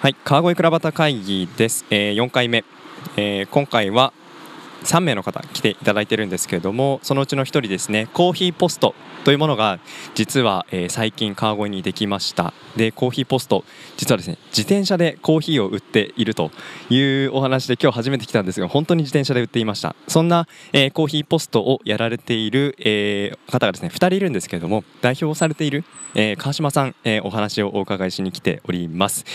はい川越倉端会議です、えー、4回目、えー今回は3名の方来ていただいてるんですけれどもそのうちの1人ですねコーヒーポストというものが実は、えー最近川越にできました。でコーヒーポスト実はですね自転車でコーヒーを売っているというお話で今日初めて来たんですが本当に自転車で売っていました。そんな、えーコーヒーポストをやられている、えー方がですね2人いるんですけれども代表されている、え川島さん、えお話をお伺いしに来ております。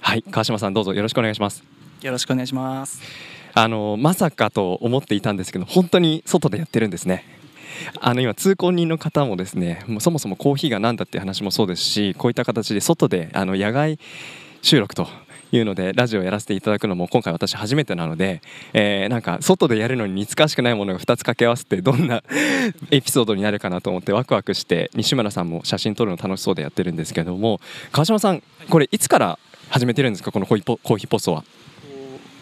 はい川島さんどうぞよろしくお願いしますよろしくお願いします。あのまさかと思っていたんですけど本当に外でやってるんですねあの今通行人の方もですねもうそもそもコーヒーが何だっていう話もそうですしこういった形で外であの野外収録というのでラジオをやらせていただくのも今回私初めてなので、えーなんか外でやるのに似つかわしくないものが2つ掛け合わせてどんな エピソードになるかなと思ってワクワクして西村さんも写真撮るの楽しそうでやってるんですけども川島さんこれいつから始めてるんですか？このコーヒーポコーヒーポストは。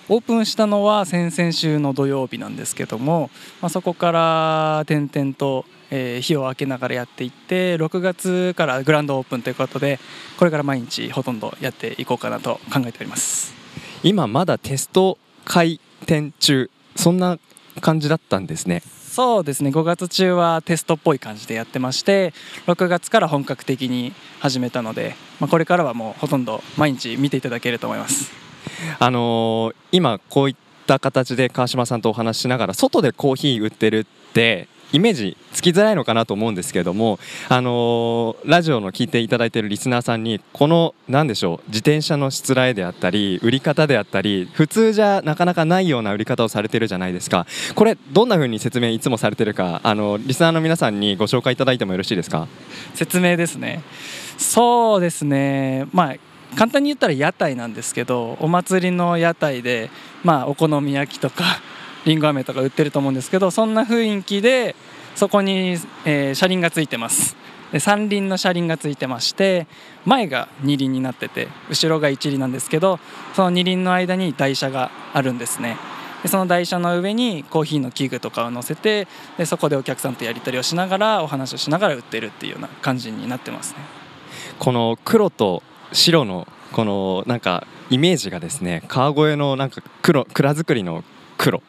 オープンしたのは先々週の土曜日なんですけども、まあ、そこから点々と、えー日を空けながらやっていって6月からグランドオープンということでこれから毎日ほとんどやっていこうかなと考えております。今まだテスト開店中。そんな感じだったんですね。そうですね。5月中はテストっぽい感じでやってまして6月から本格的に始めたので、まあ、これからはもうほとんど毎日見ていただけると思います。あのー今こういった形で川島さんとお話ししながら外でコーヒー売ってるってイメージつきづらいのかなと思うんですけれども、あのーラジオの聞いていただいているリスナーさんにこの何でしょう自転車のしつらえであったり売り方であったり普通じゃなかなかないような売り方をされているじゃないですか。これどんな風に説明いつもされているかあのリスナーの皆さんにご紹介いただいてもよろしいですか？説明ですね。そうですね。まあ簡単に言ったら屋台なんですけどお祭りの屋台でまあお好み焼きとかりんご飴とか売ってると思うんですけどそんな雰囲気でそこに、えー車輪がついてます。で三輪の車輪がついてまして前が二輪になってて後ろが一輪なんですけどその二輪の間に台車があるんですね。でその台車の上にコーヒーの器具とかを乗せてでそこでお客さんとやり取りをしながらお話をしながら売ってるっていうような感じになってますね。この黒と白のこのなんかイメージがですね川越のなんか黒蔵造りの黒。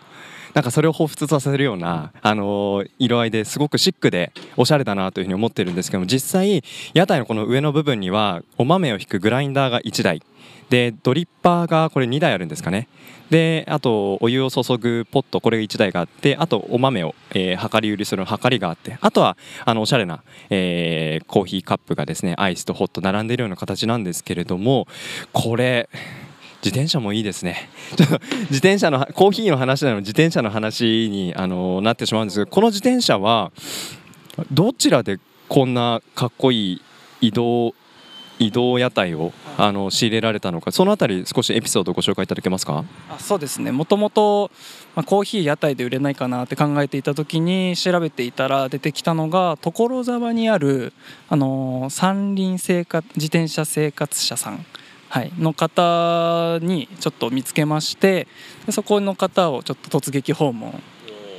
なんかそれを彷彿とさせるような、あの色合いですごくシックでおしゃれだなというふうに思ってるんですけども実際屋台のこの上の部分にはお豆を引くグラインダーが1台。でドリッパーがこれ2台あるんですかね。であとお湯を注ぐポットこれが1台があってあとお豆を、えー量り売りする量りがあってあとはあのおしゃれな、えーコーヒーカップがですねアイスとホット並んでいるような形なんですけれどもこれ自転車もいいですね。ちょっと自転車のコーヒーの話なの自転車の話にあのなってしまうんですけどこの自転車はどちらでこんなかっこいい移動移動屋台をあの仕入れられたのかそのあたり少しエピソードをご紹介いただけますか？あそうですね。もともとコーヒー屋台で売れないかなって考えていた時に調べていたら出てきたのが所沢にある、あのー三輪生活自転車生活者さん、はい、の方にちょっと見つけましてでそこの方をちょっと突撃訪問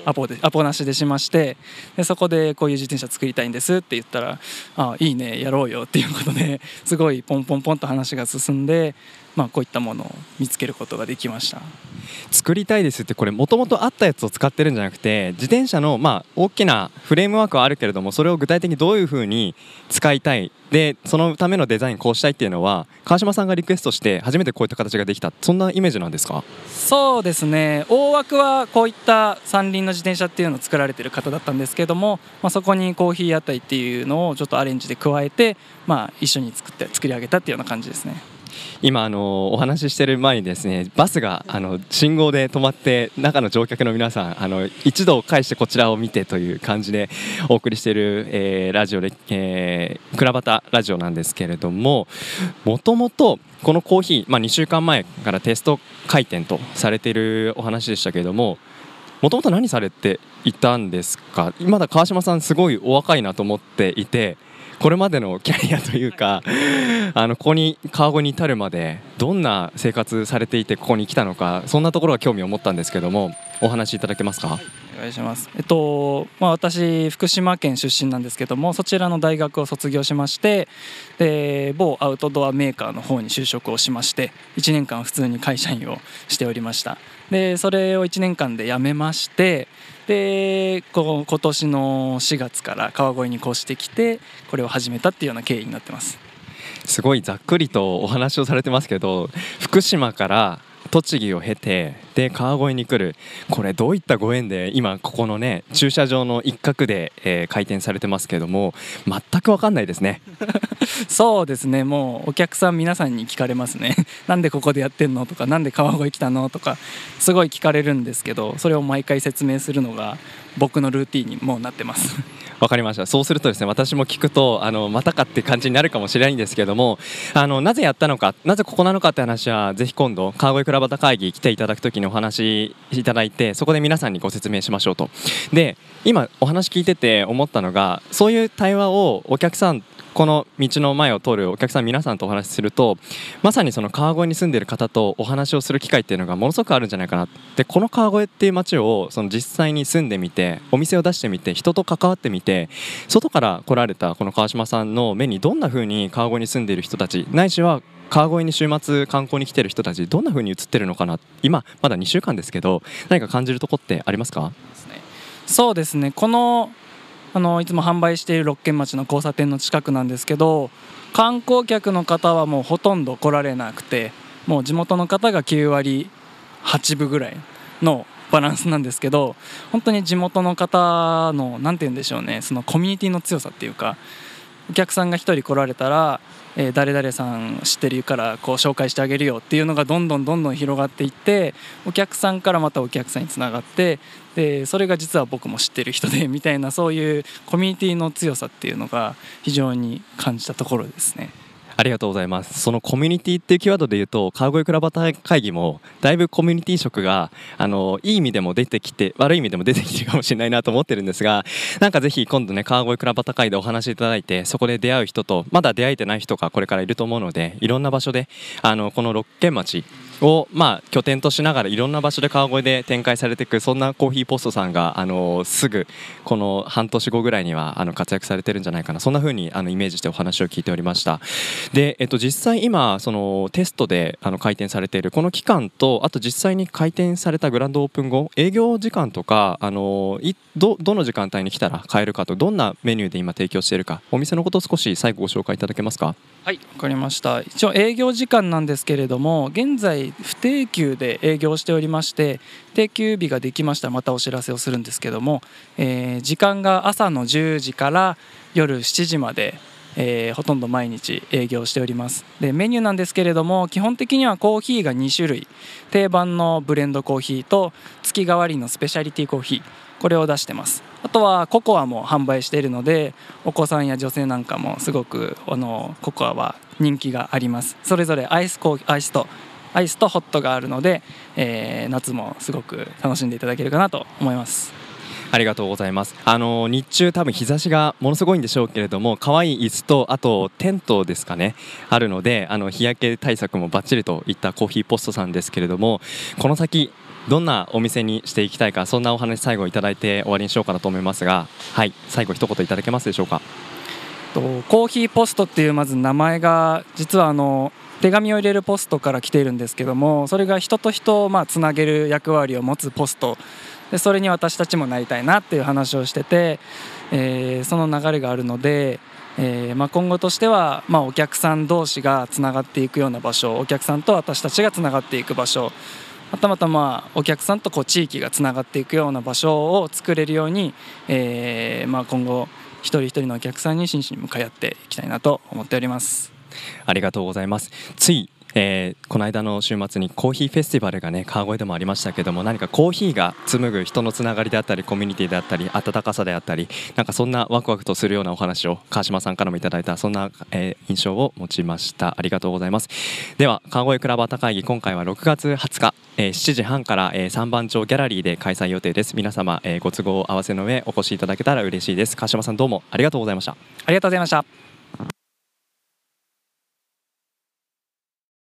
アポでアポなしでしましてでそこでこういう自転車作りたいんですって言ったら「あいいねやろうよ」っていうことですごいポンポンポンと話が進んで、まあ、こういったものを見つけることができました。作りたいですってこれもともとあったやつを使ってるんじゃなくて自転車のまあ大きなフレームワークはあるけれどもそれを具体的にどういうふうに使いたいでそのためのデザインこうしたいっていうのは川島さんがリクエストして初めてこういった形ができたそんなイメージなんですか？そうですね大枠はこういった三輪の自転車っていうのを作られてる方だったんですけども、まあ、そこにコーヒー屋台っていうのをちょっとアレンジで加えて、まあ、一緒に作って作り上げたっていうような感じですね。今あのお話ししている前にですねバスがあの信号で止まって中の乗客の皆さんあの一度返してこちらを見てという感じで お送りしている、えーラジオで、えー、倉端ラジオなんですけれどももともとこのコーヒー、まあ、2週間前からテスト開店とされているお話でしたけれどももともと何されていたんですか？まだ川島さんすごいお若いなと思っていてこれまでのキャリアというかあのここに川越に至るまでどんな生活されていてここに来たのかそんなところが興味を持ったんですけどもお話しいただけますか？お願いします。えっとまあ私福島県出身なんですけどもそちらの大学を卒業しましてで某アウトドアメーカーの方に就職をしまして1年間普通に会社員をしておりましたでそれを1年間で辞めましてでこう今年の4月から川越に越してきてこれを始めたっていうような経緯になってます。すごいざっくりとお話をされてますけど福島から栃木を経てで川越に来るこれどういったご縁で今ここのね駐車場の一角で、えー、開店されてますけども全く分かんないですね。そうですね。もうお客さん皆さんに聞かれますね。なんでここでやってんのとかなんで川越来たのとかすごい聞かれるんですけどそれを毎回説明するのが僕のルーティンにもうなってます。わかりました。そうするとですね私も聞くとあのまたかって感じになるかもしれないんですけどもあのなぜやったのかなぜここなのかって話はぜひ今度川越倉端会議来ていただくときにお話いただいてそこで皆さんにご説明しましょうと。で今お話聞いてて思ったのがそういう対話をお客さんこの道の前を通るお客さん皆さんとお話しするとまさにその川越に住んでいる方とお話をする機会っていうのがものすごくあるんじゃないかなでこの川越っていう街をその実際に住んでみてお店を出してみて人と関わってみて外から来られたこの川島さんの目にどんな風に川越に住んでいる人たちないしは川越に週末観光に来てる人たちどんな風に映ってるのかな今まだ2週間ですけど何か感じるとこってありますか？そうですね。このあのいつも販売している六軒町の交差点の近くなんですけど観光客の方はもうほとんど来られなくてもう地元の方が9割8分ぐらいのバランスなんですけど本当に地元の方の何て言うんでしょうねそのコミュニティの強さっていうかお客さんが1人来られたらえー、誰々さん知ってるからこう紹介してあげるよっていうのがどんどんどんどん広がっていってお客さんからまたお客さんにつながってでそれが実は僕も知ってる人でみたいなそういうコミュニティの強さっていうのが非常に感じたところですね。ありがとうございます。そのコミュニティっていうキーワードで言うと川越クラバタ会議もだいぶコミュニティ色があのいい意味でも出てきて悪い意味でも出てきてるかもしれないなと思ってるんですがなんかぜひ今度ね川越クラバタ会でお話しいただいてそこで出会う人とまだ出会えてない人がこれからいると思うのでいろんな場所であのこの六軒町をまあ拠点としながらいろんな場所で川越で展開されていくそんなコーヒーポストさんがあのすぐこの半年後ぐらいにはあの活躍されてるんじゃないかなそんな風にあのイメージしてお話を聞いておりました。で、えっと、実際今そのテストであの開店されているこの期間とあと実際に開店されたグランドオープン後営業時間とかあのいどどの時間帯に来たら買えるかとどんなメニューで今提供しているかお店のことを少し最後ご紹介いただけますか？はいわかりました。一応営業時間なんですけれども現在不定休で営業しておりまして定休日ができました。らまたお知らせをするんですけども、えー、時間が朝の10時から夜7時までえー、ほとんど毎日営業しております。でメニューなんですけれども基本的にはコーヒーが2種類。定番のブレンドコーヒーと月替わりのスペシャリティコーヒー。これを出してます。あとはココアも販売しているのでお子さんや女性なんかもすごくあのココアは人気があります。それぞれアイスコーアイスとアイスとホットがあるので、えー、夏もすごく楽しんでいただけるかなと思います。ありがとうございます。あの日中多分日差しがものすごいんでしょうけれども可愛い椅子とあとテントですかねあるのであの日焼け対策もバッチリといったコーヒーポストさんですけれどもこの先どんなお店にしていきたいかそんなお話最後いただいて終わりにしようかなと思いますがはい最後一言いただけますでしょうか？とコーヒーポストっていうまず名前が実はあの手紙を入れるポストから来ているんですけどもそれが人と人をまあつなげる役割を持つポストでそれに私たちもなりたいなっていう話をしてて、えー、その流れがあるので、えー、まあ、今後としては、まあ、お客さん同士がつながっていくような場所お客さんと私たちがつながっていく場所またまたまお客さんとこう地域がつながっていくような場所を作れるように、えー、まあ今後一人一人のお客さんに真摯に向かい合っていきたいなと思っております。ありがとうございます。ついえー、この間の週末にコーヒーフェスティバルがね川越でもありましたけども何かコーヒーが紡ぐ人のつながりであったりコミュニティであったり温かさであったりなんかそんなワクワクとするようなお話を川島さんからもいただいたそんな、えー、印象を持ちました。ありがとうございます。では川越クラブアタ会議今回は6月20日、えー、7時半から、えー、三番町ギャラリーで開催予定です。皆様、えー、ご都合合わせの上お越しいただけたら嬉しいです。川島さんどうもありがとうございました。ありがとうございました。